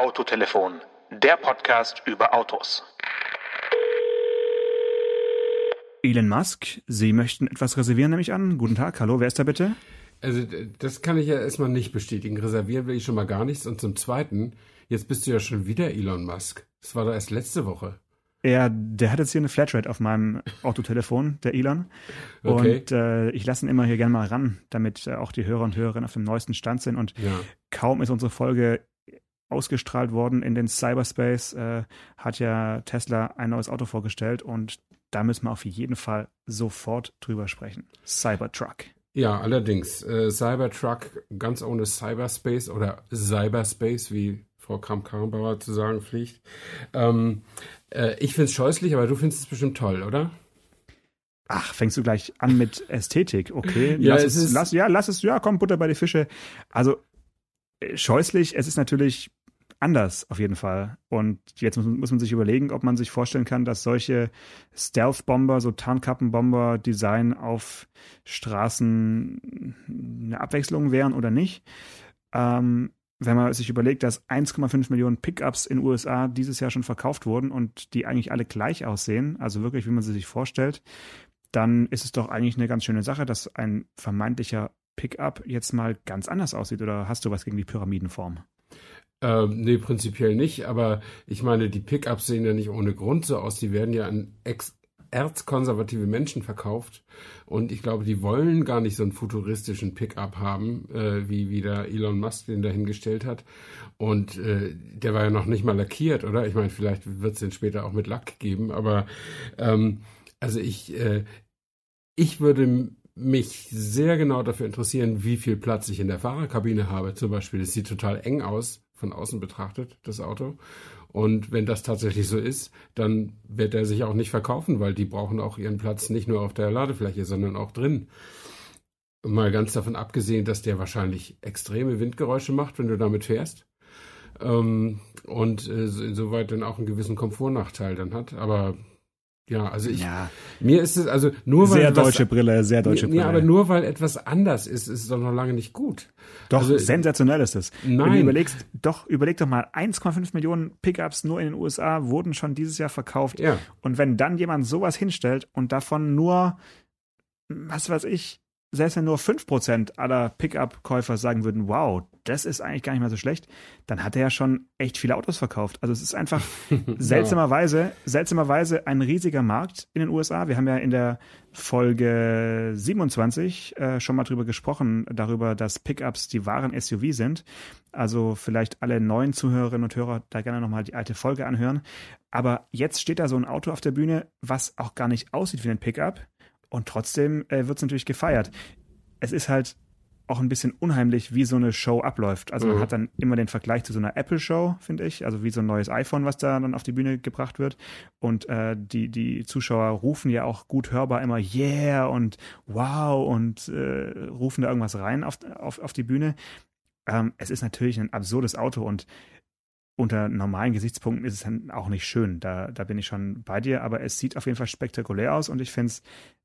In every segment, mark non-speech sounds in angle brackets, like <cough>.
Autotelefon, der Podcast über Autos. Elon Musk, Sie möchten etwas reservieren, nehme ich an. Guten Tag, hallo, wer ist da bitte? Also das kann ich ja erstmal nicht bestätigen. Reservieren will ich schon mal gar nichts. Und zum Zweiten, jetzt bist du ja schon wieder Elon Musk. Das war doch erst letzte Woche. Ja, der hat jetzt hier eine Flatrate auf meinem Autotelefon, der Elon. <laughs> Okay. Und äh, ich lasse ihn immer hier gerne mal ran, damit äh, auch die Hörer und Hörerinnen auf dem neuesten Stand sind. Und Ja. kaum ist unsere Folge ausgestrahlt worden in den Cyberspace, äh, hat ja Tesla ein neues Auto vorgestellt und da müssen wir auf jeden Fall sofort drüber sprechen. Cybertruck. Ja, allerdings. Äh, Cybertruck ganz ohne Cyberspace oder Cyberspace, wie Frau Kramp-Karrenbauer zu sagen pflegt. Ähm, äh, ich finde es scheußlich, aber du findest es bestimmt toll, oder? Ach, fängst du gleich an mit Ästhetik, okay? Ja, lass es es, lass, ja, lass es, ja, komm, Butter bei die Fische. Also, äh, scheußlich, es ist natürlich anders, auf jeden Fall. Und jetzt muss, muss man sich überlegen, ob man sich vorstellen kann, dass solche Stealth-Bomber, so Tarnkappenbomber-Design auf Straßen eine Abwechslung wären oder nicht. Ähm, wenn man sich überlegt, dass 1,5 Millionen Pickups in USA dieses Jahr schon verkauft wurden und die eigentlich alle gleich aussehen, also wirklich, wie man sie sich vorstellt, dann ist es doch eigentlich eine ganz schöne Sache, dass ein vermeintlicher Pickup jetzt mal ganz anders aussieht. Oder hast du was gegen die Pyramidenform? Ähm, nee, prinzipiell nicht, aber ich meine, die Pickups sehen ja nicht ohne Grund so aus. Die werden ja an ex erzkonservative Menschen verkauft. Und ich glaube, die wollen gar nicht so einen futuristischen Pickup haben, äh, wie, wie der Elon Musk den dahingestellt hat. Und äh, der war ja noch nicht mal lackiert, oder? Ich meine, vielleicht wird es den später auch mit Lack geben, aber ähm, also ich, äh, ich würde mich sehr genau dafür interessieren, wie viel Platz ich in der Fahrerkabine habe. Zum Beispiel, es sieht total eng aus, von außen betrachtet, das Auto. Und wenn das tatsächlich so ist, dann wird er sich auch nicht verkaufen, weil die brauchen auch ihren Platz nicht nur auf der Ladefläche, sondern auch drin. Mal ganz davon abgesehen, dass der wahrscheinlich extreme Windgeräusche macht, wenn du damit fährst. Ähm, und äh, so- insoweit dann auch einen gewissen Komfortnachteil dann hat. Aber ja, also ich, Ja, mir ist es also nur weil sehr etwas- deutsche Brille, sehr deutsche Brille. ja, aber nur weil etwas anders ist, ist es doch noch lange nicht gut. doch, also- sensationell ist es. Wenn du Nein. überlegst, doch, überleg doch mal, 1,5 Millionen Pickups nur in den USA wurden schon dieses Jahr verkauft. Ja. Und wenn dann jemand sowas hinstellt und davon nur, was weiß ich, selbst wenn nur 5% aller Pickup-Käufer sagen würden, wow, das ist eigentlich gar nicht mehr so schlecht, dann hat er ja schon echt viele Autos verkauft. Also es ist einfach <laughs> seltsamerweise, seltsamerweise ein riesiger Markt in den USA. Wir haben ja in der Folge 27 äh, schon mal drüber gesprochen, darüber, dass Pickups die wahren SUV sind. Also vielleicht alle neuen Zuhörerinnen und Hörer da gerne nochmal die alte Folge anhören. Aber jetzt steht da so ein Auto auf der Bühne, was auch gar nicht aussieht wie ein Pickup. Und trotzdem äh, wird es natürlich gefeiert. Es ist halt auch ein bisschen unheimlich, wie so eine Show abläuft. Also man Mhm. hat dann immer den Vergleich zu so einer Apple-Show, finde ich. Also wie so ein neues iPhone, was da dann auf die Bühne gebracht wird. Und äh, die, die Zuschauer rufen ja auch gut hörbar immer Yeah und Wow und äh, rufen da irgendwas rein auf, auf, auf die Bühne. Ähm, es ist natürlich ein absurdes Auto und unter normalen Gesichtspunkten ist es dann auch nicht schön. Da, da bin ich schon bei dir, aber es sieht auf jeden Fall spektakulär aus und ich finde es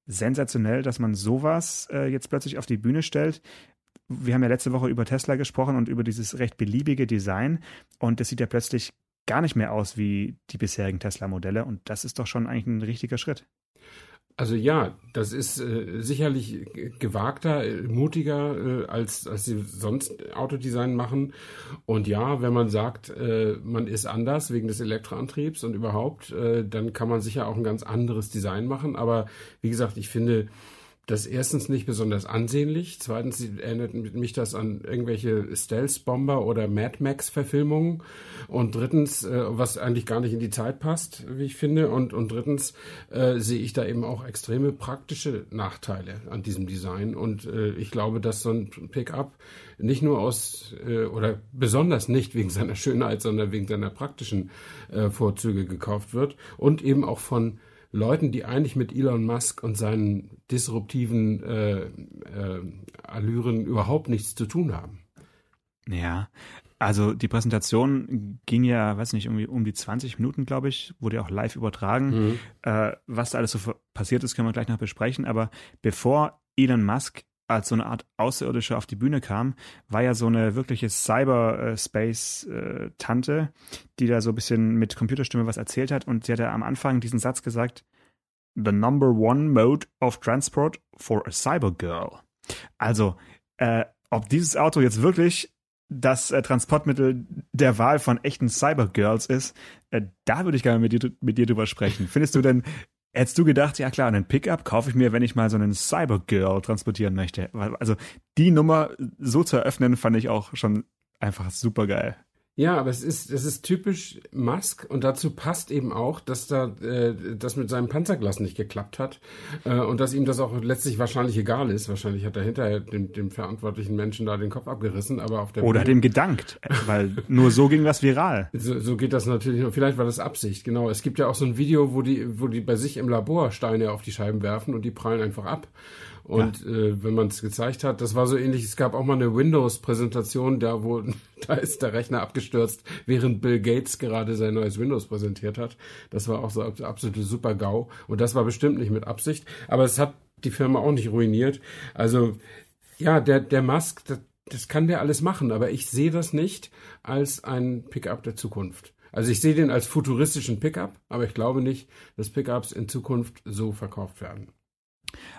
sensationell, dass man sowas äh, jetzt plötzlich auf die Bühne stellt. Wir haben ja letzte Woche über Tesla gesprochen und über dieses recht beliebige Design und das sieht ja plötzlich gar nicht mehr aus wie die bisherigen Tesla-Modelle und das ist doch schon eigentlich ein richtiger Schritt. Also ja, das ist äh, sicherlich gewagter, äh, mutiger, äh, als, als sie sonst Autodesign machen. Und ja, wenn man sagt, äh, man ist anders wegen des Elektroantriebs und überhaupt, äh, dann kann man sicher auch ein ganz anderes Design machen. Aber wie gesagt, ich finde das erstens nicht besonders ansehnlich. Zweitens erinnert mich das an irgendwelche Stealth-Bomber oder Mad Max-Verfilmungen. Und drittens, äh, was eigentlich gar nicht in die Zeit passt, wie ich finde. Und, und drittens äh, sehe ich da eben auch extreme praktische Nachteile an diesem Design. Und äh, ich glaube, dass so ein Pickup nicht nur aus äh, oder besonders nicht wegen seiner Schönheit, sondern wegen seiner praktischen äh, Vorzüge gekauft wird und eben auch von Leuten, die eigentlich mit Elon Musk und seinen disruptiven äh, äh, Allüren überhaupt nichts zu tun haben. Ja, also die Präsentation ging ja, weiß nicht, irgendwie um die 20 Minuten, glaube ich, wurde ja auch live übertragen. Mhm. Äh, was da alles so passiert ist, können wir gleich noch besprechen. Aber bevor Elon Musk als so eine Art Außerirdische auf die Bühne kam, war ja so eine wirkliche Cyberspace-Tante, die da so ein bisschen mit Computerstimme was erzählt hat. Und sie hatte am Anfang diesen Satz gesagt, The number one mode of transport for a cybergirl. Also, äh, ob dieses Auto jetzt wirklich das äh, Transportmittel der Wahl von echten Cybergirls ist, äh, da würde ich gerne mit dir, mit dir drüber sprechen. Findest du denn, hättest du gedacht, ja klar, einen Pickup kaufe ich mir, wenn ich mal so einen Cybergirl transportieren möchte? Also die Nummer so zu eröffnen, fand ich auch schon einfach super geil. Ja, aber es ist, es ist typisch Musk und dazu passt eben auch, dass da äh, das mit seinem Panzerglas nicht geklappt hat äh, und dass ihm das auch letztlich wahrscheinlich egal ist. Wahrscheinlich hat er hinterher dem, dem verantwortlichen Menschen da den Kopf abgerissen, aber auf der Oder Bühne, dem gedankt, weil nur so ging was viral. so, so geht das natürlich. Vielleicht war das Absicht, genau. Es gibt ja auch so ein Video, wo die, wo die bei sich im Labor Steine auf die Scheiben werfen und die prallen einfach ab. Und ja. äh, wenn man es gezeigt hat, das war so ähnlich. Es gab auch mal eine Windows-Präsentation, da wo <laughs> da ist der Rechner abgestürzt, während Bill Gates gerade sein neues Windows präsentiert hat. Das war auch so absolute super GAU. Und das war bestimmt nicht mit Absicht. Aber es hat die Firma auch nicht ruiniert. Also ja, der der Musk, das, das kann der alles machen. Aber ich sehe das nicht als ein Pickup der Zukunft. Also ich sehe den als futuristischen Pickup, aber ich glaube nicht, dass Pickups in Zukunft so verkauft werden.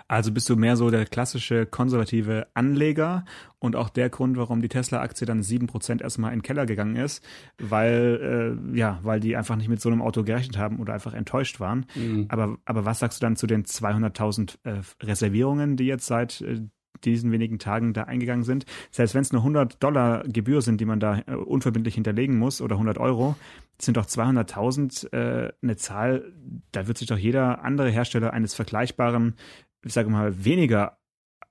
Also bist du mehr so der klassische konservative Anleger und auch der Grund, warum die Tesla-Aktie dann 7% erstmal in den Keller gegangen ist, weil, äh, ja, weil die einfach nicht mit so einem Auto gerechnet haben oder einfach enttäuscht waren. Mhm. Aber, aber was sagst du dann zu den 200.000 äh, Reservierungen, die jetzt seit äh, diesen wenigen Tagen da eingegangen sind. Selbst wenn es nur 100 Dollar Gebühr sind, die man da äh, unverbindlich hinterlegen muss oder 100 Euro, sind doch 200.000 äh, eine Zahl, da wird sich doch jeder andere Hersteller eines vergleichbaren, ich sage mal, weniger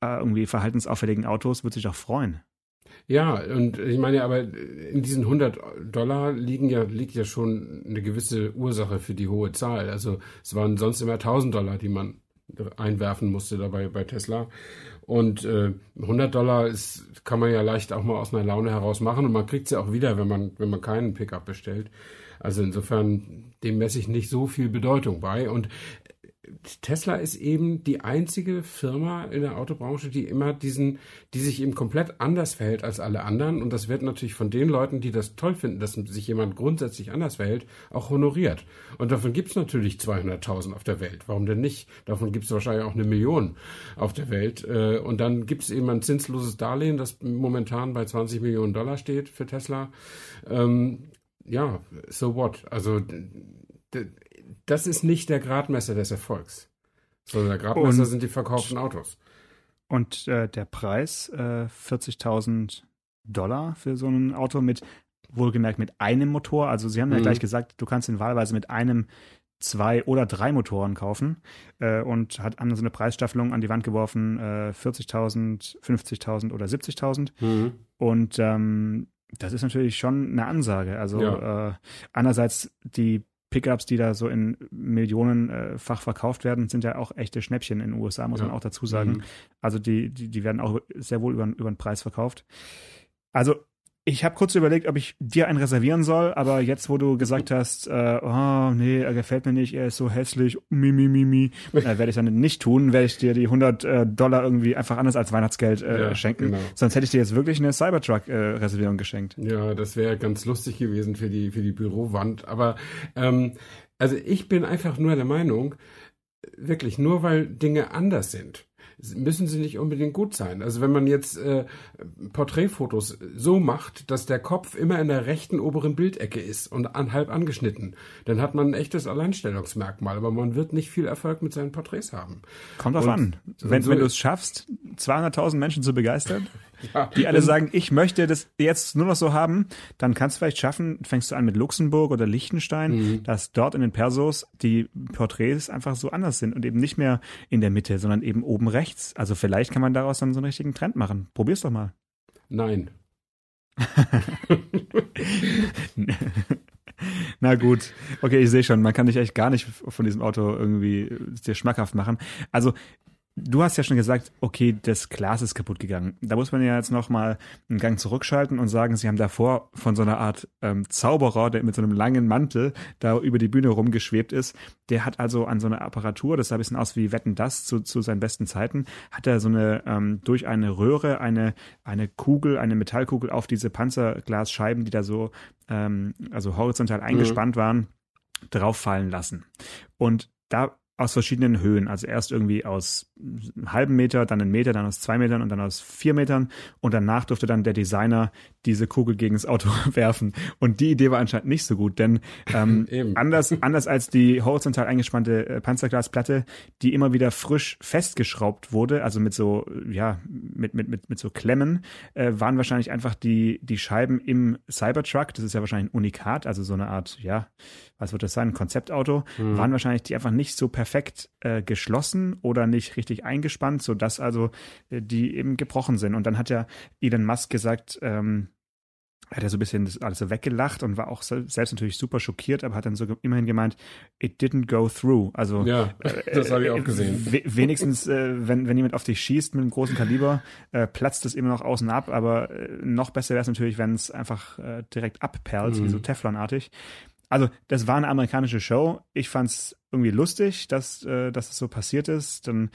äh, irgendwie verhaltensauffälligen Autos, wird sich doch freuen. Ja, und ich meine, aber in diesen 100 Dollar liegen ja, liegt ja schon eine gewisse Ursache für die hohe Zahl. Also es waren sonst immer 1000 Dollar, die man einwerfen musste dabei bei Tesla. Und äh, 100 Dollar ist, kann man ja leicht auch mal aus einer Laune heraus machen und man kriegt sie ja auch wieder, wenn man, wenn man keinen Pickup bestellt. Also insofern, dem messe ich nicht so viel Bedeutung bei. Und Tesla ist eben die einzige Firma in der Autobranche, die immer diesen, die sich eben komplett anders verhält als alle anderen. Und das wird natürlich von den Leuten, die das toll finden, dass sich jemand grundsätzlich anders verhält, auch honoriert. Und davon gibt es natürlich 200.000 auf der Welt. Warum denn nicht? Davon gibt es wahrscheinlich auch eine Million auf der Welt. Äh, und dann gibt es eben ein zinsloses Darlehen, das momentan bei 20 Millionen Dollar steht für Tesla. Ähm, ja, so what? Also das ist nicht der Gradmesser des Erfolgs, sondern der Gradmesser und, sind die verkauften Autos. Und äh, der Preis, äh, 40.000 Dollar für so ein Auto mit, wohlgemerkt mit einem Motor. Also Sie haben mhm. ja gleich gesagt, du kannst ihn wahlweise mit einem zwei oder drei Motoren kaufen äh, und hat haben so eine Preisstaffelung an die Wand geworfen, äh, 40.000, 50.000 oder 70.000. Mhm. Und ähm, das ist natürlich schon eine Ansage. Also ja. äh, einerseits die Pickups, die da so in Millionenfach äh, verkauft werden, sind ja auch echte Schnäppchen in den USA, muss ja. man auch dazu sagen. Mhm. Also die, die, die werden auch sehr wohl über, über den Preis verkauft. Also ich habe kurz überlegt, ob ich dir einen reservieren soll, aber jetzt, wo du gesagt hast, äh, oh, nee, er gefällt mir nicht, er ist so hässlich, mi, mi, mi, mi, <laughs> äh, werde ich dann nicht tun, werde ich dir die 100 äh, Dollar irgendwie einfach anders als Weihnachtsgeld äh, ja, schenken. Genau. Sonst hätte ich dir jetzt wirklich eine Cybertruck-Reservierung äh, geschenkt. Ja, das wäre ganz lustig gewesen für die, für die Bürowand. Aber ähm, also ich bin einfach nur der Meinung, wirklich, nur weil Dinge anders sind, müssen sie nicht unbedingt gut sein. Also wenn man jetzt äh, Porträtfotos so macht, dass der Kopf immer in der rechten oberen Bildecke ist und an, halb angeschnitten, dann hat man ein echtes Alleinstellungsmerkmal, aber man wird nicht viel Erfolg mit seinen Porträts haben. Kommt drauf und, an. Wenn, so wenn du es schaffst, 200.000 Menschen zu begeistern, ja, die alle sagen, ich möchte das jetzt nur noch so haben, dann kannst du vielleicht schaffen, fängst du an mit Luxemburg oder Liechtenstein, mhm. dass dort in den Persos die Porträts einfach so anders sind und eben nicht mehr in der Mitte, sondern eben oben rechts. Also vielleicht kann man daraus dann so einen richtigen Trend machen. Probier's doch mal. Nein. <laughs> Na gut. Okay, ich sehe schon, man kann dich echt gar nicht von diesem Auto irgendwie dir schmackhaft machen. Also du hast ja schon gesagt, okay, das Glas ist kaputt gegangen. Da muss man ja jetzt noch mal einen Gang zurückschalten und sagen, sie haben davor von so einer Art ähm, Zauberer, der mit so einem langen Mantel da über die Bühne rumgeschwebt ist, der hat also an so einer Apparatur, das sah ein bisschen aus wie Wetten das zu, zu seinen besten Zeiten, hat er so eine ähm, durch eine Röhre eine eine Kugel, eine Metallkugel auf diese Panzerglasscheiben, die da so ähm, also horizontal mhm. eingespannt mhm. waren, drauffallen lassen. Und da aus verschiedenen Höhen. Also erst irgendwie aus einem halben Meter, dann einen Meter, dann aus zwei Metern und dann aus vier Metern. Und danach durfte dann der Designer diese Kugel gegen das Auto <laughs> werfen. Und die Idee war anscheinend nicht so gut, denn ähm, <laughs> anders, anders als die horizontal eingespannte äh, Panzerglasplatte, die immer wieder frisch festgeschraubt wurde, also mit so, ja, mit, mit, mit, mit so Klemmen, äh, waren wahrscheinlich einfach die, die Scheiben im Cybertruck, das ist ja wahrscheinlich ein Unikat, also so eine Art, ja, was wird das sein, ein Konzeptauto, mhm. waren wahrscheinlich die einfach nicht so perfekt äh, geschlossen oder nicht richtig eingespannt, sodass also äh, die eben gebrochen sind. Und dann hat ja Elon Musk gesagt, ähm, hat er so ein bisschen das alles so weggelacht und war auch selbst natürlich super schockiert, aber hat dann so immerhin gemeint, it didn't go through. Also ja, <laughs> das habe ich auch gesehen. wenigstens, äh, wenn, wenn jemand auf dich schießt mit einem großen Kaliber, äh, platzt es immer noch außen ab, aber äh, noch besser wäre es natürlich, wenn es einfach äh, direkt abperlt, mhm. wie so Teflonartig. Also, das war eine amerikanische Show. Ich fand es irgendwie lustig, dass, äh, dass es so passiert ist. Dann,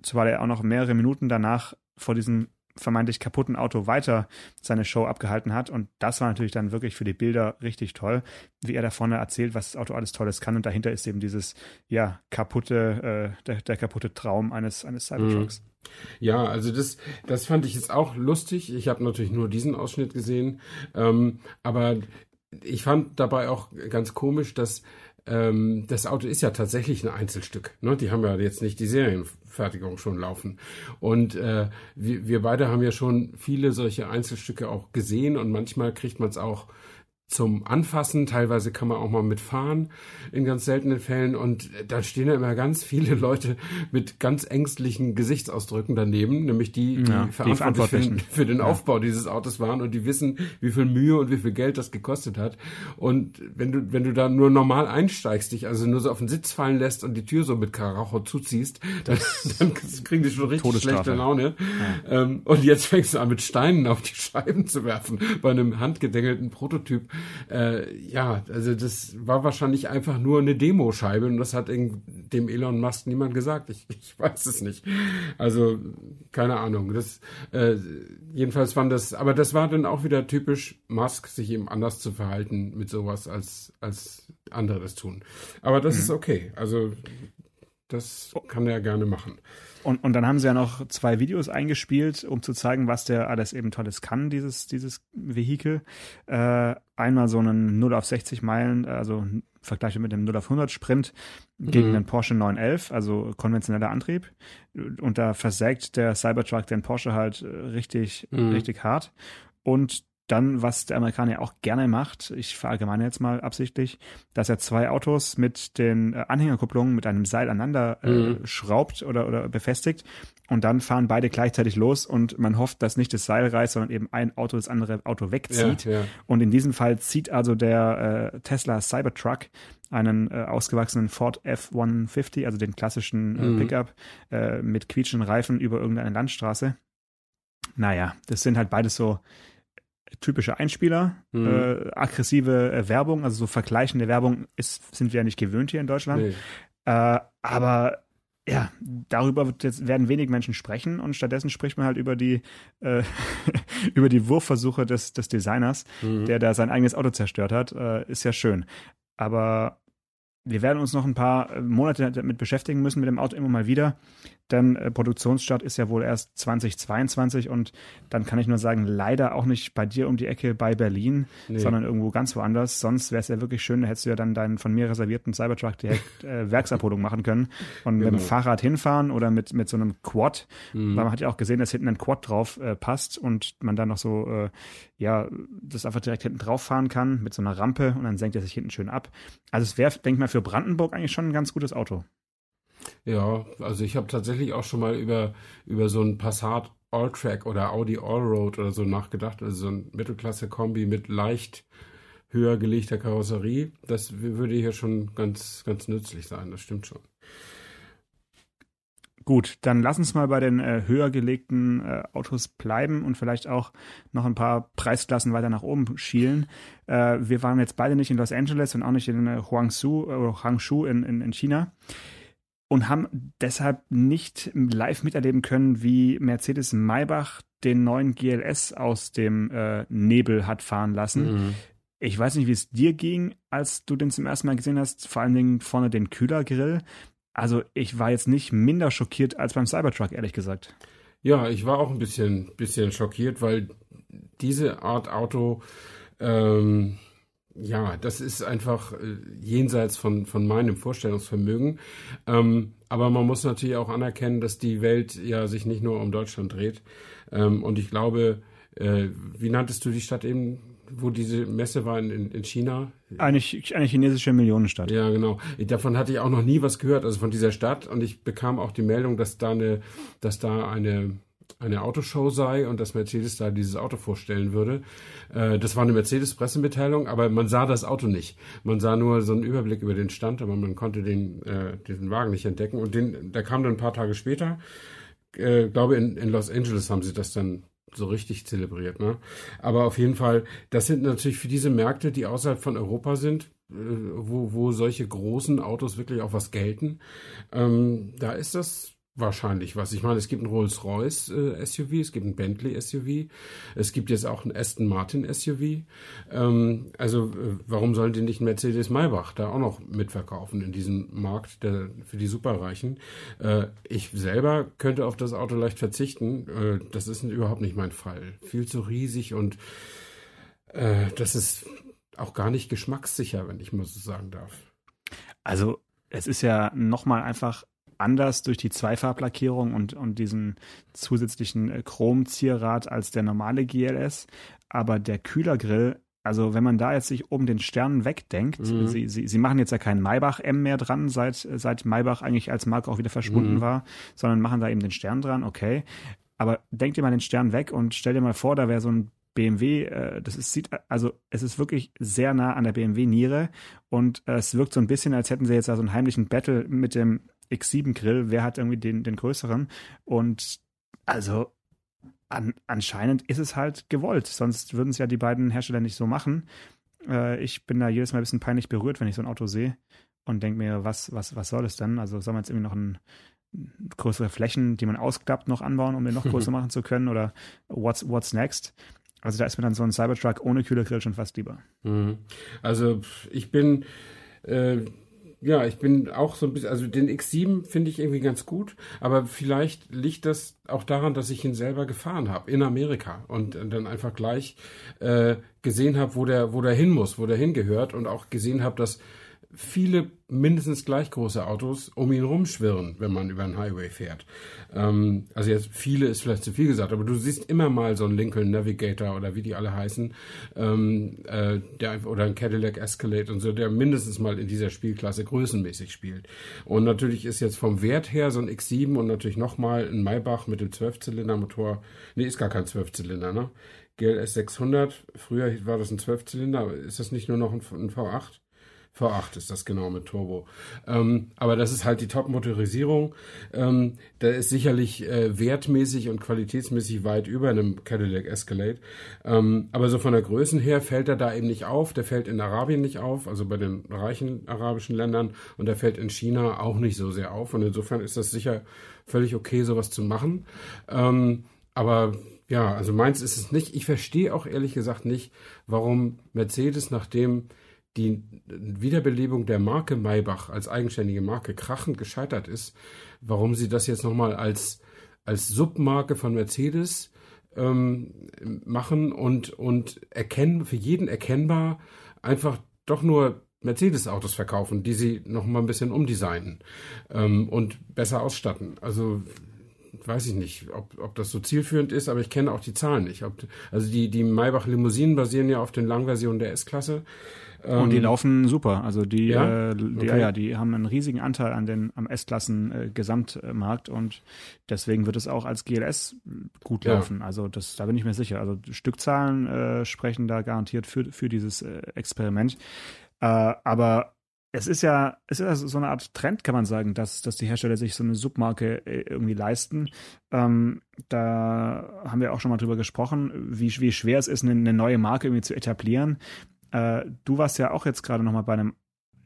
zumal er auch noch mehrere Minuten danach vor diesem vermeintlich kaputten Auto weiter seine Show abgehalten hat. Und das war natürlich dann wirklich für die Bilder richtig toll, wie er da vorne erzählt, was das Auto alles Tolles kann. Und dahinter ist eben dieses, ja, kaputte, äh, der, der kaputte Traum eines, eines Cybertrucks. Mhm. Ja, also das, das fand ich jetzt auch lustig. Ich habe natürlich nur diesen Ausschnitt gesehen. Ähm, aber ich fand dabei auch ganz komisch, dass ähm, das Auto ist ja tatsächlich ein Einzelstück. Ne? Die haben ja jetzt nicht die Serienfertigung schon laufen. Und äh, wir, wir beide haben ja schon viele solche Einzelstücke auch gesehen und manchmal kriegt man es auch zum Anfassen. Teilweise kann man auch mal mitfahren in ganz seltenen Fällen. Und da stehen ja immer ganz viele Leute mit ganz ängstlichen Gesichtsausdrücken daneben, nämlich die, die ja, verantwortlich die für, den, für den Aufbau dieses Autos waren und die wissen, wie viel Mühe und wie viel Geld das gekostet hat. Und wenn du, wenn du da nur normal einsteigst, dich also nur so auf den Sitz fallen lässt und die Tür so mit Karacho zuziehst, dann, <laughs> dann kriegen die schon richtig schlechte Laune. Ja. Ähm, und jetzt fängst du an, mit Steinen auf die Scheiben zu werfen bei einem handgedengelten Prototyp äh, ja, also das war wahrscheinlich einfach nur eine Demoscheibe und das hat dem Elon Musk niemand gesagt. Ich, ich weiß es nicht. Also keine Ahnung. Das äh, jedenfalls fand das, aber das war dann auch wieder typisch Musk, sich eben anders zu verhalten mit sowas als als andere das tun. Aber das mhm. ist okay. Also das kann er gerne machen. Und, und dann haben sie ja noch zwei Videos eingespielt, um zu zeigen, was der alles eben Tolles kann, dieses, dieses Vehikel. Äh, einmal so einen 0 auf 60 Meilen, also Vergleiche mit dem 0 auf 100 Sprint gegen mhm. den Porsche 911, also konventioneller Antrieb. Und da versägt der Cybertruck den Porsche halt richtig, mhm. richtig hart. Und dann, was der Amerikaner ja auch gerne macht, ich verallgemeine jetzt mal absichtlich, dass er zwei Autos mit den äh, Anhängerkupplungen mit einem Seil aneinander äh, mhm. schraubt oder, oder befestigt und dann fahren beide gleichzeitig los und man hofft, dass nicht das Seil reißt, sondern eben ein Auto das andere Auto wegzieht. Ja, ja. Und in diesem Fall zieht also der äh, Tesla Cybertruck einen äh, ausgewachsenen Ford F-150, also den klassischen äh, mhm. Pickup äh, mit quietschenden Reifen über irgendeine Landstraße. Naja, das sind halt beides so typische Einspieler, mhm. äh, aggressive äh, Werbung, also so vergleichende Werbung ist, sind wir ja nicht gewöhnt hier in Deutschland. Nee. Äh, aber ja, darüber jetzt, werden wenig Menschen sprechen und stattdessen spricht man halt über die äh, <laughs> über die Wurfversuche des, des Designers, mhm. der da sein eigenes Auto zerstört hat. Äh, ist ja schön. Aber wir werden uns noch ein paar Monate damit beschäftigen müssen mit dem Auto immer mal wieder denn äh, Produktionsstart ist ja wohl erst 2022 und dann kann ich nur sagen, leider auch nicht bei dir um die Ecke bei Berlin, nee. sondern irgendwo ganz woanders. Sonst wäre es ja wirklich schön, da hättest du ja dann deinen von mir reservierten Cybertruck direkt <laughs> äh, Werksabholung machen können und genau. mit dem genau. Fahrrad hinfahren oder mit, mit so einem Quad. Mhm. Weil man hat ja auch gesehen, dass hinten ein Quad drauf äh, passt und man dann noch so, äh, ja, das einfach direkt hinten drauf fahren kann mit so einer Rampe und dann senkt er sich hinten schön ab. Also es wäre, denke ich mal, für Brandenburg eigentlich schon ein ganz gutes Auto. Ja, also ich habe tatsächlich auch schon mal über, über so ein Passat Alltrack oder Audi Allroad oder so nachgedacht, also so ein Mittelklasse-Kombi mit leicht höher gelegter Karosserie. Das würde hier schon ganz, ganz nützlich sein, das stimmt schon. Gut, dann lass uns mal bei den äh, höher gelegten äh, Autos bleiben und vielleicht auch noch ein paar Preisklassen weiter nach oben schielen. Äh, wir waren jetzt beide nicht in Los Angeles und auch nicht in äh, Huangzhou oder äh, Hangzhou in, in, in China und haben deshalb nicht live miterleben können, wie Mercedes Maybach den neuen GLS aus dem äh, Nebel hat fahren lassen. Mhm. Ich weiß nicht, wie es dir ging, als du den zum ersten Mal gesehen hast, vor allen Dingen vorne den Kühlergrill. Also ich war jetzt nicht minder schockiert als beim Cybertruck, ehrlich gesagt. Ja, ich war auch ein bisschen, bisschen schockiert, weil diese Art Auto, ähm, ja, das ist einfach äh, jenseits von, von meinem Vorstellungsvermögen. Ähm, aber man muss natürlich auch anerkennen, dass die Welt ja sich nicht nur um Deutschland dreht. Ähm, und ich glaube, äh, wie nanntest du die Stadt eben? Wo diese Messe war in, in China. Eine, eine chinesische Millionenstadt. Ja, genau. Davon hatte ich auch noch nie was gehört, also von dieser Stadt. Und ich bekam auch die Meldung, dass da eine, dass da eine, eine Autoshow sei und dass Mercedes da dieses Auto vorstellen würde. Äh, das war eine Mercedes-Pressemitteilung, aber man sah das Auto nicht. Man sah nur so einen Überblick über den Stand, aber man konnte den, äh, diesen Wagen nicht entdecken. Und den, der kam dann ein paar Tage später. Äh, glaube in, in Los Angeles haben sie das dann so richtig zelebriert. Ne? Aber auf jeden Fall, das sind natürlich für diese Märkte, die außerhalb von Europa sind, äh, wo, wo solche großen Autos wirklich auch was gelten, ähm, da ist das wahrscheinlich was. Ich meine, es gibt ein Rolls-Royce äh, SUV, es gibt ein Bentley SUV, es gibt jetzt auch ein Aston Martin SUV. Ähm, also äh, warum sollen die nicht Mercedes Maybach da auch noch mitverkaufen in diesem Markt der, für die Superreichen? Äh, ich selber könnte auf das Auto leicht verzichten. Äh, das ist überhaupt nicht mein Fall. Viel zu riesig und äh, das ist auch gar nicht geschmackssicher, wenn ich mal so sagen darf. Also es ist ja nochmal einfach anders durch die Zweifarblackierung und, und diesen zusätzlichen äh, Chromzierrad als der normale GLS. Aber der Kühlergrill, also wenn man da jetzt sich oben den Stern wegdenkt, mhm. sie, sie, sie machen jetzt ja keinen Maybach M mehr dran, seit, seit Maybach eigentlich als Marke auch wieder verschwunden mhm. war, sondern machen da eben den Stern dran, okay. Aber denk dir mal den Stern weg und stell dir mal vor, da wäre so ein BMW, äh, das ist, sieht, also es ist wirklich sehr nah an der BMW-Niere und äh, es wirkt so ein bisschen, als hätten sie jetzt da so einen heimlichen Battle mit dem X7 Grill, wer hat irgendwie den, den größeren? Und also an, anscheinend ist es halt gewollt, sonst würden es ja die beiden Hersteller nicht so machen. Äh, ich bin da jedes Mal ein bisschen peinlich berührt, wenn ich so ein Auto sehe und denke mir, was, was, was soll es denn? Also soll man jetzt irgendwie noch ein, größere Flächen, die man ausklappt, noch anbauen, um den noch größer <laughs> machen zu können? Oder what's, what's next? Also da ist mir dann so ein Cybertruck ohne Kühlergrill schon fast lieber. Mhm. Also ich bin äh, ja, ich bin auch so ein bisschen, also den X7 finde ich irgendwie ganz gut, aber vielleicht liegt das auch daran, dass ich ihn selber gefahren habe in Amerika und dann einfach gleich äh, gesehen habe, wo der, wo der hin muss, wo der hingehört und auch gesehen habe, dass viele mindestens gleich große Autos um ihn rumschwirren, wenn man über einen Highway fährt. Ähm, also jetzt viele ist vielleicht zu viel gesagt, aber du siehst immer mal so einen Lincoln Navigator oder wie die alle heißen, ähm, äh, der, oder ein Cadillac Escalade und so, der mindestens mal in dieser Spielklasse größenmäßig spielt. Und natürlich ist jetzt vom Wert her so ein X7 und natürlich nochmal ein Maybach mit dem Zwölfzylindermotor, nee, ist gar kein Zwölfzylinder, ne? GLS 600, früher war das ein Zwölfzylinder, ist das nicht nur noch ein, ein V8? V8 ist das genau mit Turbo. Ähm, aber das ist halt die Top-Motorisierung. Ähm, der ist sicherlich äh, wertmäßig und qualitätsmäßig weit über einem Cadillac Escalade. Ähm, aber so von der Größen her fällt er da eben nicht auf. Der fällt in Arabien nicht auf, also bei den reichen arabischen Ländern. Und der fällt in China auch nicht so sehr auf. Und insofern ist das sicher völlig okay, sowas zu machen. Ähm, aber ja, also meins ist es nicht. Ich verstehe auch ehrlich gesagt nicht, warum Mercedes, nachdem die Wiederbelebung der Marke Maybach als eigenständige Marke krachend gescheitert ist, warum sie das jetzt nochmal als, als Submarke von Mercedes ähm, machen und, und erkennen, für jeden erkennbar einfach doch nur Mercedes-Autos verkaufen, die sie nochmal ein bisschen umdesignen ähm, und besser ausstatten. Also weiß ich nicht, ob, ob das so zielführend ist, aber ich kenne auch die Zahlen nicht. Ob, also die, die Maybach-Limousinen basieren ja auf den Langversionen der S-Klasse. Und die ähm, laufen super. Also die, ja? Äh, die, okay. ja, ja, die haben einen riesigen Anteil an den am S-Klassen-Gesamtmarkt äh, und deswegen wird es auch als GLS gut ja. laufen. Also das, da bin ich mir sicher. Also Stückzahlen äh, sprechen da garantiert für, für dieses äh, Experiment. Äh, aber es ist ja, es ist so eine Art Trend, kann man sagen, dass, dass die Hersteller sich so eine Submarke äh, irgendwie leisten. Ähm, da haben wir auch schon mal drüber gesprochen, wie, wie schwer es ist, eine, eine neue Marke irgendwie zu etablieren. Äh, du warst ja auch jetzt gerade nochmal bei einem,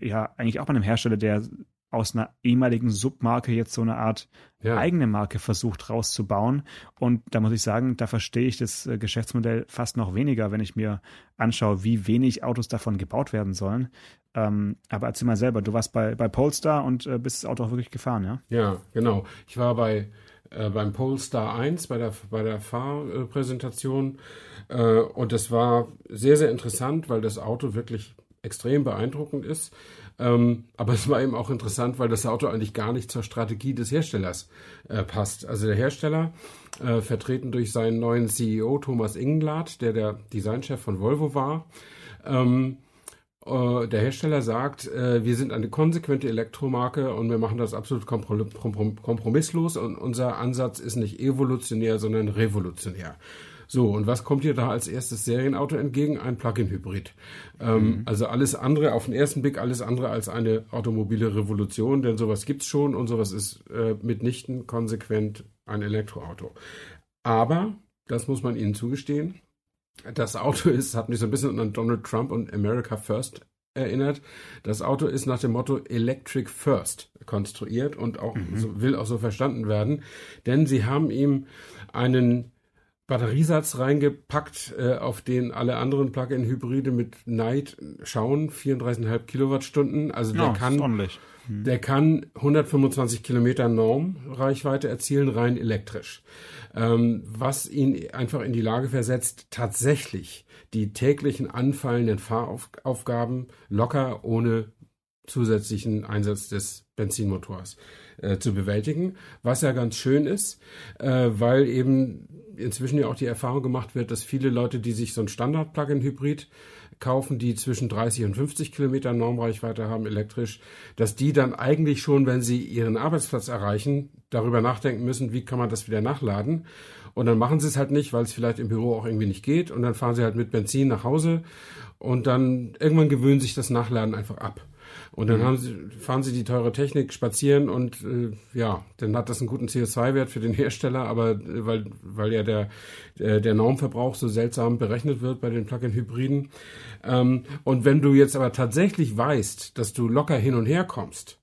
ja, eigentlich auch bei einem Hersteller, der aus einer ehemaligen Submarke jetzt so eine Art ja. eigene Marke versucht rauszubauen. Und da muss ich sagen, da verstehe ich das äh, Geschäftsmodell fast noch weniger, wenn ich mir anschaue, wie wenig Autos davon gebaut werden sollen. Ähm, aber erzähl mal selber, du warst bei, bei Polestar und äh, bist das Auto auch wirklich gefahren, ja? Ja, genau. Ich war bei äh, beim Polestar 1 bei der, bei der Fahrpräsentation äh, und das war sehr, sehr interessant, weil das Auto wirklich extrem beeindruckend ist. Ähm, aber es war eben auch interessant, weil das Auto eigentlich gar nicht zur Strategie des Herstellers äh, passt. Also der Hersteller, vertreten durch seinen neuen CEO Thomas Ingenlath, der der Designchef von Volvo war, ähm, äh, der Hersteller sagt, äh, wir sind eine konsequente Elektromarke und wir machen das absolut kompromisslos und unser Ansatz ist nicht evolutionär, sondern revolutionär. So, und was kommt dir da als erstes Serienauto entgegen? Ein Plug-in-Hybrid. Ähm, mhm. Also alles andere, auf den ersten Blick alles andere als eine automobile Revolution, denn sowas gibt's schon und sowas ist äh, mitnichten konsequent ein Elektroauto. Aber, das muss man ihnen zugestehen, das Auto <laughs> ist, hat mich so ein bisschen an Donald Trump und America First erinnert. Das Auto ist nach dem Motto Electric First konstruiert und auch mhm. so, will auch so verstanden werden, denn sie haben ihm einen Batteriesatz reingepackt, äh, auf den alle anderen Plug-in-Hybride mit Neid schauen, 34,5 Kilowattstunden. Also der ja, kann, mhm. der kann 125 Kilometer Normreichweite erzielen, rein elektrisch. Ähm, was ihn einfach in die Lage versetzt, tatsächlich die täglichen anfallenden Fahraufgaben locker ohne zusätzlichen Einsatz des Benzinmotors äh, zu bewältigen, was ja ganz schön ist, äh, weil eben inzwischen ja auch die Erfahrung gemacht wird, dass viele Leute, die sich so ein Standard-Plug-in-Hybrid kaufen, die zwischen 30 und 50 Kilometer Normreichweite haben elektrisch, dass die dann eigentlich schon, wenn sie ihren Arbeitsplatz erreichen, darüber nachdenken müssen, wie kann man das wieder nachladen. Und dann machen sie es halt nicht, weil es vielleicht im Büro auch irgendwie nicht geht. Und dann fahren sie halt mit Benzin nach Hause und dann irgendwann gewöhnen sich das Nachladen einfach ab. Und dann mhm. haben sie, fahren sie die teure Technik spazieren und äh, ja, dann hat das einen guten CO2-Wert für den <laughs> Hersteller, aber äh, weil, weil ja der, der, der Normverbrauch so seltsam berechnet wird bei den Plug-in-Hybriden. Ähm, und wenn du jetzt aber tatsächlich weißt, dass du locker hin und her kommst, äh,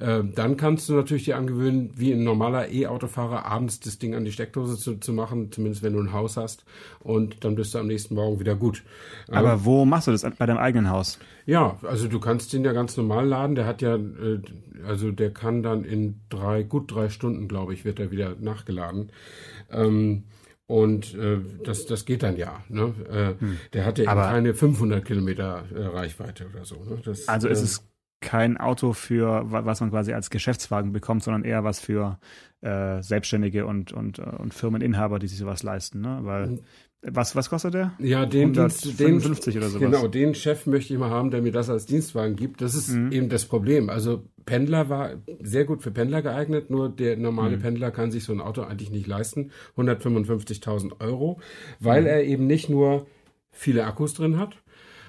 dann kannst du natürlich dir angewöhnen, wie ein normaler E-Autofahrer abends das Ding an die Steckdose zu, zu machen, zumindest wenn du ein Haus hast. Und dann bist du am nächsten Morgen wieder gut. Aber ähm, wo machst du das? Bei deinem eigenen Haus? Ja, also du kannst den ja ganz normal laden. Der hat ja, äh, also der kann dann in drei, gut drei Stunden, glaube ich, wird er wieder nachgeladen. Ähm, und äh, das, das geht dann ja. Ne? Äh, hm. Der hat ja keine 500 Kilometer äh, Reichweite oder so. Ne? Das, also ist äh, es kein Auto für, was man quasi als Geschäftswagen bekommt, sondern eher was für äh, Selbstständige und, und, äh, und Firmeninhaber, die sich sowas leisten. Ne? Weil was, was kostet der? Ja, den 155 den, oder sowas. Genau, den Chef möchte ich mal haben, der mir das als Dienstwagen gibt. Das ist mhm. eben das Problem. Also Pendler war sehr gut für Pendler geeignet, nur der normale mhm. Pendler kann sich so ein Auto eigentlich nicht leisten. 155.000 Euro, weil mhm. er eben nicht nur viele Akkus drin hat,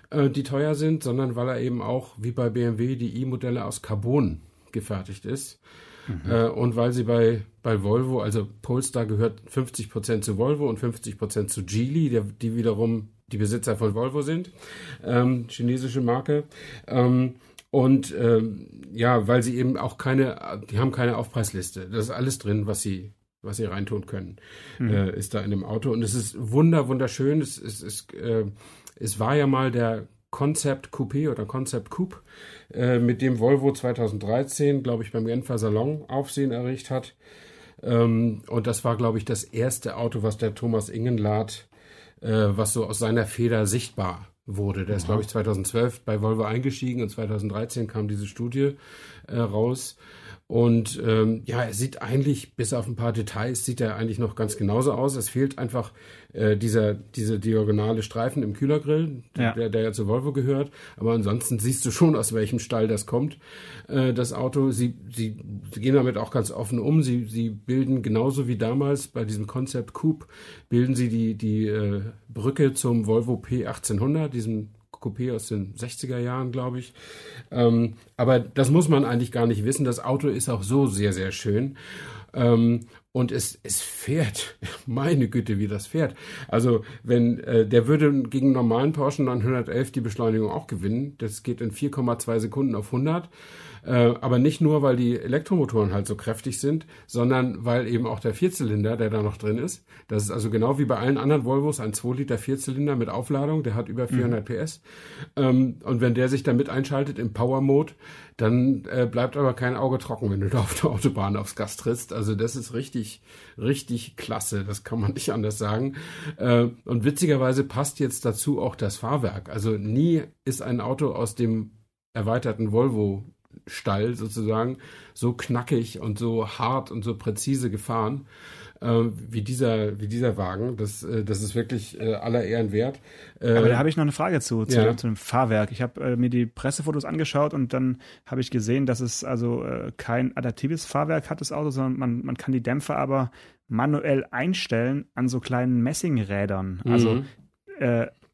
äh, die teuer sind, sondern weil er eben auch, wie bei BMW, die i-Modelle aus Carbon gefertigt ist. Mhm. Äh, und weil sie bei, bei Volvo, also Polestar gehört 50 Prozent zu Volvo und 50 Prozent zu Geely, der, die wiederum die Besitzer von Volvo sind, ähm, chinesische Marke. Ähm, und ähm, ja, weil sie eben auch keine, die haben keine Aufpreisliste. Das ist alles drin, was sie, was sie reintun können, mhm. äh, ist da in dem Auto. Und es ist wunder, wunderschön. Es, es, es, äh, es war ja mal der Concept Coupé oder Concept Coupe, äh, mit dem Volvo 2013, glaube ich, beim Genfer Salon Aufsehen erregt hat. Ähm, und das war, glaube ich, das erste Auto, was der Thomas Ingenlath, äh, was so aus seiner Feder sichtbar wurde. Der ist, glaube ich, 2012 bei Volvo eingestiegen und 2013 kam diese Studie äh, raus. Und ähm, ja, er sieht eigentlich, bis auf ein paar Details, sieht er eigentlich noch ganz genauso aus. Es fehlt einfach äh, dieser, diese diagonale Streifen im Kühlergrill, ja. Der, der ja zu Volvo gehört. Aber ansonsten siehst du schon, aus welchem Stall das kommt, äh, das Auto. Sie, sie, sie gehen damit auch ganz offen um. Sie, sie bilden genauso wie damals bei diesem Concept Coupe, bilden sie die, die äh, Brücke zum Volvo P1800, diesem Coupé aus den 60er Jahren, glaube ich. Ähm, aber das muss man eigentlich gar nicht wissen. Das Auto ist auch so sehr, sehr schön. Ähm, und es, es fährt, <laughs> meine Güte, wie das fährt. Also wenn äh, der würde gegen normalen Porsche 911 die Beschleunigung auch gewinnen. Das geht in 4,2 Sekunden auf 100. Äh, aber nicht nur, weil die Elektromotoren halt so kräftig sind, sondern weil eben auch der Vierzylinder, der da noch drin ist, das ist also genau wie bei allen anderen Volvos ein 2 Liter Vierzylinder mit Aufladung, der hat über 400 mhm. PS. Ähm, und wenn der sich dann mit einschaltet im Power Mode, dann äh, bleibt aber kein Auge trocken, wenn du da auf der Autobahn aufs Gas trittst. Also das ist richtig, richtig klasse. Das kann man nicht anders sagen. Äh, und witzigerweise passt jetzt dazu auch das Fahrwerk. Also nie ist ein Auto aus dem erweiterten Volvo Stall sozusagen so knackig und so hart und so präzise gefahren äh, wie dieser wie dieser Wagen. Das äh, das ist wirklich äh, aller Ehren wert. Äh, Aber da habe ich noch eine Frage zu zu, ja. zu dem Fahrwerk. Ich habe äh, mir die Pressefotos angeschaut und dann habe ich gesehen, dass es also äh, kein adaptives Fahrwerk hat das Auto, sondern man man kann die Dämpfer aber manuell einstellen an so kleinen Messingrädern. Also mhm.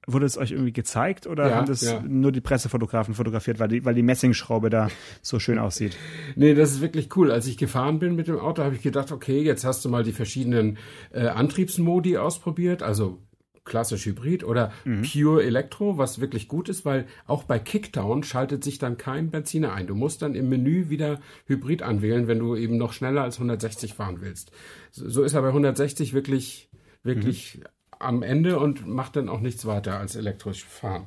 Wurde es euch irgendwie gezeigt oder ja, haben das ja. nur die Pressefotografen fotografiert, weil die, weil die Messingschraube da so schön aussieht? Nee, das ist wirklich cool. Als ich gefahren bin mit dem Auto, habe ich gedacht, okay, jetzt hast du mal die verschiedenen äh, Antriebsmodi ausprobiert, also klassisch Hybrid oder mhm. Pure Elektro, was wirklich gut ist, weil auch bei Kickdown schaltet sich dann kein Benziner ein. Du musst dann im Menü wieder Hybrid anwählen, wenn du eben noch schneller als 160 fahren willst. So ist er bei 160 wirklich wirklich mhm am Ende und macht dann auch nichts weiter als elektrisch fahren.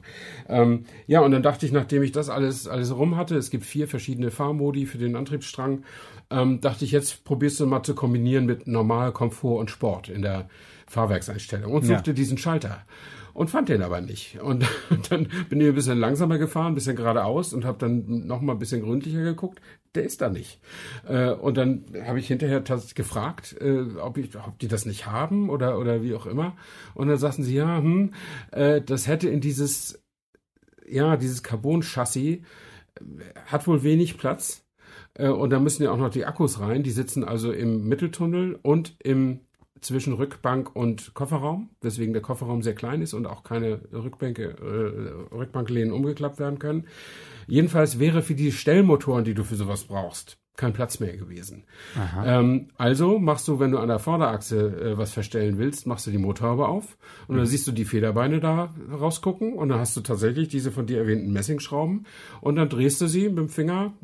Ähm, ja, und dann dachte ich, nachdem ich das alles, alles rum hatte, es gibt vier verschiedene Fahrmodi für den Antriebsstrang, ähm, dachte ich, jetzt probierst du mal zu kombinieren mit Normal, Komfort und Sport in der Fahrwerkseinstellung und suchte ja. diesen Schalter und fand den aber nicht. Und <laughs> dann bin ich ein bisschen langsamer gefahren, ein bisschen geradeaus und habe dann noch mal ein bisschen gründlicher geguckt. Der ist da nicht. Äh, und dann habe ich hinterher tatsächlich gefragt, äh, ob, ich, ob die das nicht haben oder, oder wie auch immer. Und dann sagten sie, ja, hm, äh, das hätte in dieses, ja, dieses Carbon-Chassis hat wohl wenig Platz. Und da müssen ja auch noch die Akkus rein. Die sitzen also im Mitteltunnel und im zwischen Rückbank und Kofferraum, weswegen der Kofferraum sehr klein ist und auch keine Rückbänke, äh, Rückbanklehnen umgeklappt werden können. Jedenfalls wäre für die Stellmotoren, die du für sowas brauchst, kein Platz mehr gewesen. Ähm, also machst du, wenn du an der Vorderachse äh, was verstellen willst, machst du die Motorhaube auf und mhm. dann siehst du die Federbeine da rausgucken und dann hast du tatsächlich diese von dir erwähnten Messingschrauben und dann drehst du sie mit dem Finger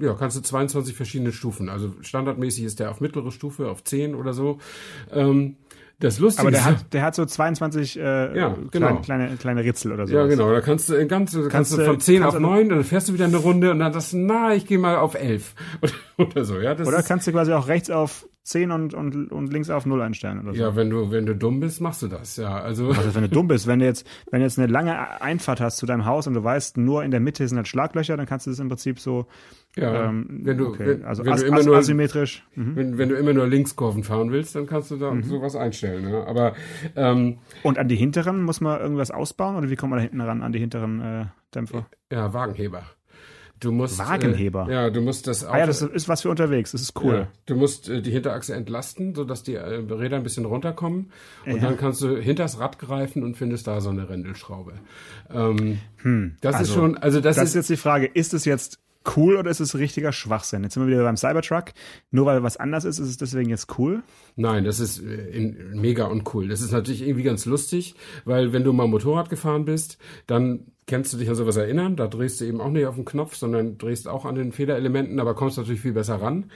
ja, kannst du 22 verschiedene Stufen. Also standardmäßig ist der auf mittlere Stufe, auf 10 oder so. Ähm, das Lustige Aber der hat, der hat so 22 äh, ja, genau. kleine, kleine, kleine Ritzel oder so. Ja, genau. Da kannst du ganz, kannst, kannst du von 10 auf 9, dann fährst du wieder eine Runde und dann sagst du, na, ich gehe mal auf 11 <laughs> oder, so. Ja, das oder kannst du quasi auch rechts auf 10 und, und, und links auf 0 einstellen oder so. Ja, wenn du, wenn du dumm bist, machst du das, ja. Also. Also wenn du <laughs> dumm bist, wenn du jetzt, wenn du jetzt eine lange Einfahrt hast zu deinem Haus und du weißt, nur in der Mitte sind halt Schlaglöcher, dann kannst du das im Prinzip so ja, ähm, wenn du, okay. wenn, also wenn as, du immer nur, asymmetrisch. Mhm. Wenn, wenn du immer nur Linkskurven fahren willst, dann kannst du da mhm. sowas einstellen. Ja. Aber ähm, und an die hinteren muss man irgendwas ausbauen oder wie kommt man da hinten ran an die hinteren äh, Dämpfer? Ja, Wagenheber. Du musst Wagenheber. Äh, ja, du musst das Auto, Ah ja, das ist was für unterwegs. Das ist cool. Ja, du musst äh, die Hinterachse entlasten, sodass die äh, Räder ein bisschen runterkommen und ja. dann kannst du hinters Rad greifen und findest da so eine Rändelschraube. Ähm, hm. Das also, ist schon, also das, das ist, jetzt die Frage. Ist es jetzt cool oder ist es richtiger Schwachsinn? Jetzt sind wir wieder beim Cybertruck. Nur weil was anders ist, ist es deswegen jetzt cool? Nein, das ist äh, mega uncool. Das ist natürlich irgendwie ganz lustig, weil wenn du mal Motorrad gefahren bist, dann kennst du dich an sowas erinnern. Da drehst du eben auch nicht auf den Knopf, sondern drehst auch an den Federelementen, aber kommst natürlich viel besser ran.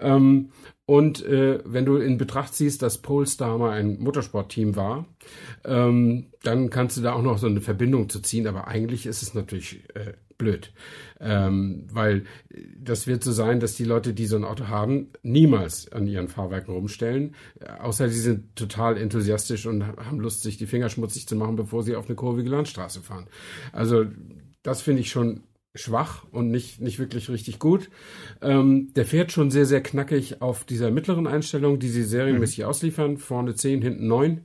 Ähm, und äh, wenn du in Betracht ziehst, dass Polestar mal ein Motorsportteam war, ähm, dann kannst du da auch noch so eine Verbindung zu ziehen. Aber eigentlich ist es natürlich äh, blöd. Ähm, weil das wird so sein, dass die Leute, die so ein Auto haben, niemals an ihren Fahrwerken rumstellen. Außer sie sind total enthusiastisch und haben Lust, sich die Finger schmutzig zu machen, bevor sie auf eine kurvige Landstraße fahren. Also das finde ich schon schwach und nicht, nicht wirklich richtig gut. Ähm, der fährt schon sehr, sehr knackig auf dieser mittleren Einstellung, die sie serienmäßig mhm. ausliefern. Vorne 10, hinten 9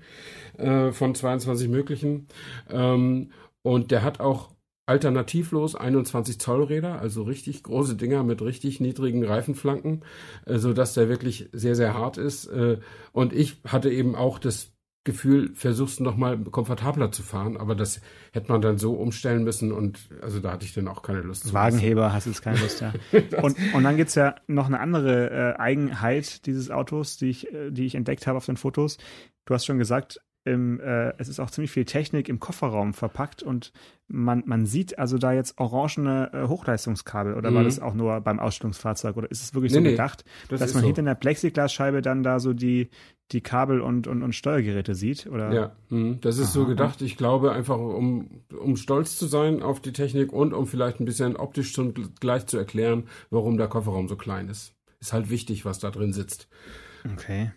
äh, von 22 möglichen. Ähm, und der hat auch alternativlos 21 Zoll Räder, also richtig große Dinger mit richtig niedrigen Reifenflanken, äh, so dass der wirklich sehr sehr hart ist. Äh, und ich hatte eben auch das Gefühl, versuchst noch mal komfortabler zu fahren, aber das hätte man dann so umstellen müssen und also da hatte ich dann auch keine Lust zu. Wagenheber hast du jetzt keine Lust, ja. <laughs> und, und dann gibt's ja noch eine andere äh, Eigenheit dieses Autos, die ich, äh, die ich entdeckt habe auf den Fotos. Du hast schon gesagt, im, äh, es ist auch ziemlich viel Technik im Kofferraum verpackt und man, man sieht also da jetzt orangene äh, Hochleistungskabel oder mhm. war das auch nur beim Ausstellungsfahrzeug oder ist es wirklich nee, so gedacht, das dass man so. hinter einer Plexiglasscheibe dann da so die, die Kabel und, und, und Steuergeräte sieht? Oder? Ja, mh, das ist Aha. so gedacht. Ich glaube einfach, um, um stolz zu sein auf die Technik und um vielleicht ein bisschen optisch zum, gleich zu erklären, warum der Kofferraum so klein ist. Ist halt wichtig, was da drin sitzt. Okay.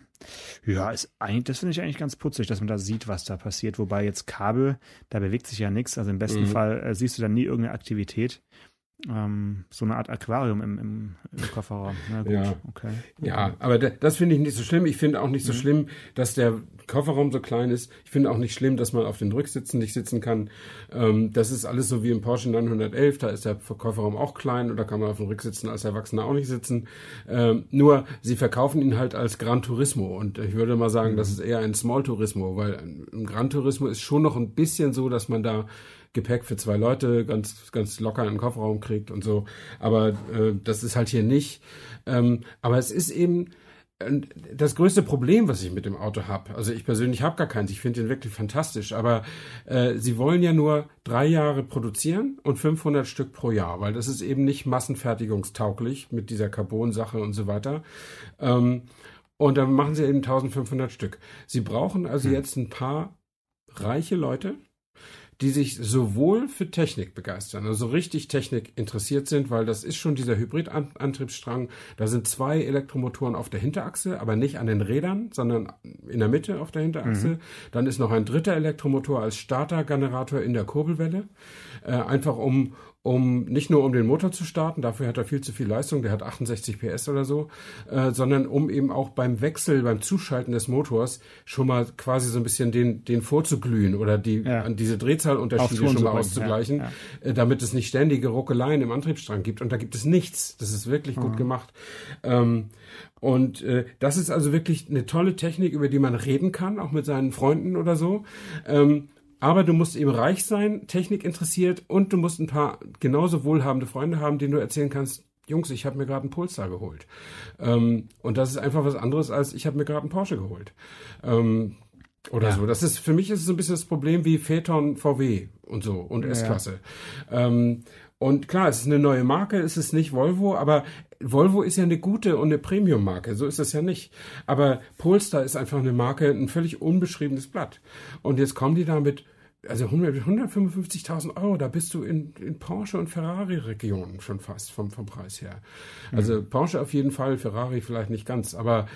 Ja, ist eigentlich, das finde ich eigentlich ganz putzig, dass man da sieht, was da passiert. Wobei jetzt Kabel, da bewegt sich ja nichts. Also im besten mhm. Fall äh, siehst du dann nie irgendeine Aktivität ähm, so eine Art Aquarium im, im, im Kofferraum. Na gut, ja. okay. Ja, aber das finde ich nicht so schlimm. Ich finde auch nicht so mhm. schlimm, dass der Kofferraum so klein ist. Ich finde auch nicht schlimm, dass man auf den Rücksitzen nicht sitzen kann. Ähm, das ist alles so wie im Porsche 911. Da ist der Kofferraum auch klein und da kann man auf dem Rücksitzen als Erwachsener auch nicht sitzen. Ähm, nur, sie verkaufen ihn halt als Gran Turismo und ich würde mal sagen, mhm. das ist eher ein Small Turismo, weil ein Gran Turismo ist schon noch ein bisschen so, dass man da Gepäck für zwei Leute ganz, ganz locker in den Kofferraum kriegt und so. Aber äh, das ist halt hier nicht. Ähm, aber es ist eben äh, das größte Problem, was ich mit dem Auto habe. Also ich persönlich habe gar keins. Ich finde ihn wirklich fantastisch. Aber äh, sie wollen ja nur drei Jahre produzieren und 500 Stück pro Jahr, weil das ist eben nicht massenfertigungstauglich mit dieser Carbon-Sache und so weiter. Ähm, und dann machen sie eben 1500 Stück. Sie brauchen also hm. jetzt ein paar reiche Leute, die sich sowohl für Technik begeistern, also richtig Technik interessiert sind, weil das ist schon dieser Hybridantriebsstrang. Da sind zwei Elektromotoren auf der Hinterachse, aber nicht an den Rädern, sondern in der Mitte auf der Hinterachse. Mhm. Dann ist noch ein dritter Elektromotor als Startergenerator in der Kurbelwelle, äh, einfach um um nicht nur um den Motor zu starten, dafür hat er viel zu viel Leistung, der hat 68 PS oder so, äh, sondern um eben auch beim Wechsel, beim Zuschalten des Motors schon mal quasi so ein bisschen den, den vorzuglühen oder die, ja. diese Drehzahlunterschiede schon mal auszugleichen, ja, ja. Äh, damit es nicht ständige Ruckeleien im Antriebsstrang gibt. Und da gibt es nichts. Das ist wirklich mhm. gut gemacht. Ähm, und äh, das ist also wirklich eine tolle Technik, über die man reden kann, auch mit seinen Freunden oder so. Ähm, aber du musst eben reich sein, Technik interessiert und du musst ein paar genauso wohlhabende Freunde haben, denen du erzählen kannst, Jungs, ich habe mir gerade einen Polestar geholt. Ähm, und das ist einfach was anderes, als ich habe mir gerade einen Porsche geholt. Ähm, oder ja. so. Das ist, für mich ist es so ein bisschen das Problem wie Phaeton VW und so und S-Klasse. Ja. Ähm, und klar, es ist eine neue Marke, es ist nicht Volvo, aber Volvo ist ja eine gute und eine Premium-Marke, so ist das ja nicht. Aber Polestar ist einfach eine Marke, ein völlig unbeschriebenes Blatt. Und jetzt kommen die damit also 155.000 Euro, da bist du in, in Porsche und Ferrari-Regionen schon fast vom, vom Preis her. Also mhm. Porsche auf jeden Fall, Ferrari vielleicht nicht ganz, aber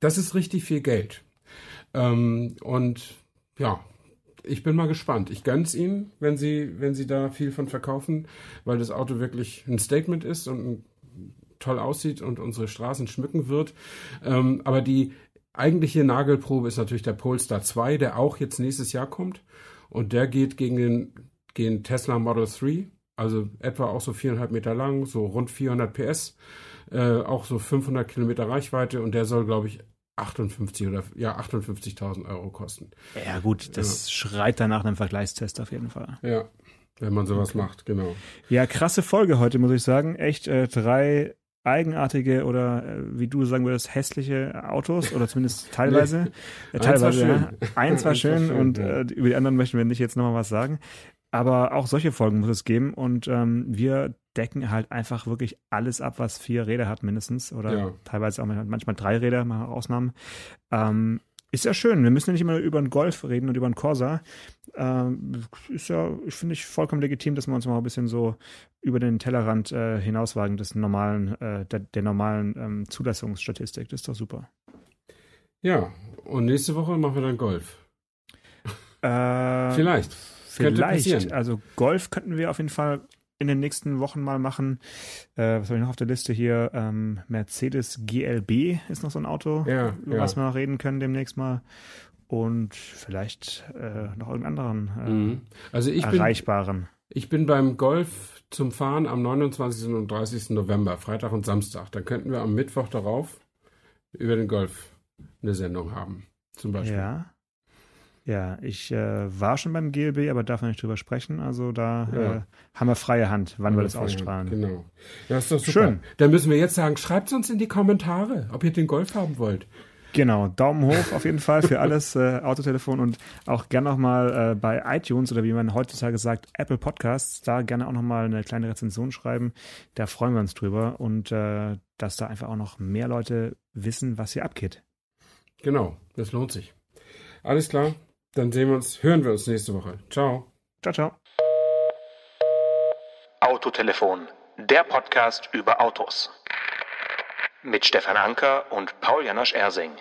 das ist richtig viel Geld. Ähm, und ja, ich bin mal gespannt. Ich gönn's ihnen, wenn sie, wenn sie da viel von verkaufen, weil das Auto wirklich ein Statement ist und toll aussieht und unsere Straßen schmücken wird. Ähm, aber die eigentliche Nagelprobe ist natürlich der Polestar 2, der auch jetzt nächstes Jahr kommt. Und der geht gegen den gegen Tesla Model 3, also etwa auch so viereinhalb Meter lang, so rund 400 PS, äh, auch so 500 Kilometer Reichweite und der soll, glaube ich, 58 oder ja 58.000 Euro kosten. Ja gut, das ja. schreit danach einem Vergleichstest auf jeden Fall. Ja, wenn man sowas okay. macht, genau. Ja, krasse Folge heute, muss ich sagen. Echt äh, drei eigenartige oder äh, wie du sagen würdest, hässliche Autos oder zumindest teilweise. <laughs> nee, äh, teilweise, eins war schön, eins war schön, schön und ja. äh, über die anderen möchten wir nicht jetzt nochmal was sagen. Aber auch solche Folgen muss es geben und ähm, wir decken halt einfach wirklich alles ab, was vier Räder hat mindestens oder ja. teilweise auch manchmal drei Räder, mal Ausnahmen. Ähm, ist ja schön. Wir müssen ja nicht immer über einen Golf reden und über einen Corsa. Ähm, ist ja, ich finde ich vollkommen legitim, dass wir uns mal ein bisschen so über den Tellerrand äh, hinauswagen des normalen, äh, der, der, normalen ähm, Zulassungsstatistik. Das ist doch super. Ja, und nächste Woche machen wir dann Golf. Äh, vielleicht. Vielleicht. Also Golf könnten wir auf jeden Fall in den nächsten Wochen mal machen. Äh, was habe ich noch auf der Liste hier? Ähm, Mercedes GLB ist noch so ein Auto, ja, über ja. was wir noch reden können demnächst mal. Und vielleicht äh, noch irgendeinen anderen äh, mhm. also ich erreichbaren. Bin, ich bin beim Golf zum Fahren am 29. und 30. November, Freitag und Samstag. Dann könnten wir am Mittwoch darauf über den Golf eine Sendung haben, zum Beispiel. Ja. Ja, ich äh, war schon beim GLB, aber darf nicht drüber sprechen. Also da Ja. äh, haben wir freie Hand, wann wir das ausstrahlen. Genau. Ja, ist doch super. Schön. Dann müssen wir jetzt sagen, schreibt uns in die Kommentare, ob ihr den Golf haben wollt. Genau, Daumen hoch auf jeden Fall für alles äh, Autotelefon und auch gerne nochmal äh, bei iTunes oder wie man heutzutage sagt, Apple Podcasts, da gerne auch nochmal eine kleine Rezension schreiben. Da freuen wir uns drüber und äh, dass da einfach auch noch mehr Leute wissen, was hier abgeht. Genau, das lohnt sich. Alles klar, dann sehen wir uns, hören wir uns nächste Woche. Ciao. Ciao, ciao. Autotelefon, der Podcast über Autos. Mit Stefan Anker und Paul Janosch Ersing.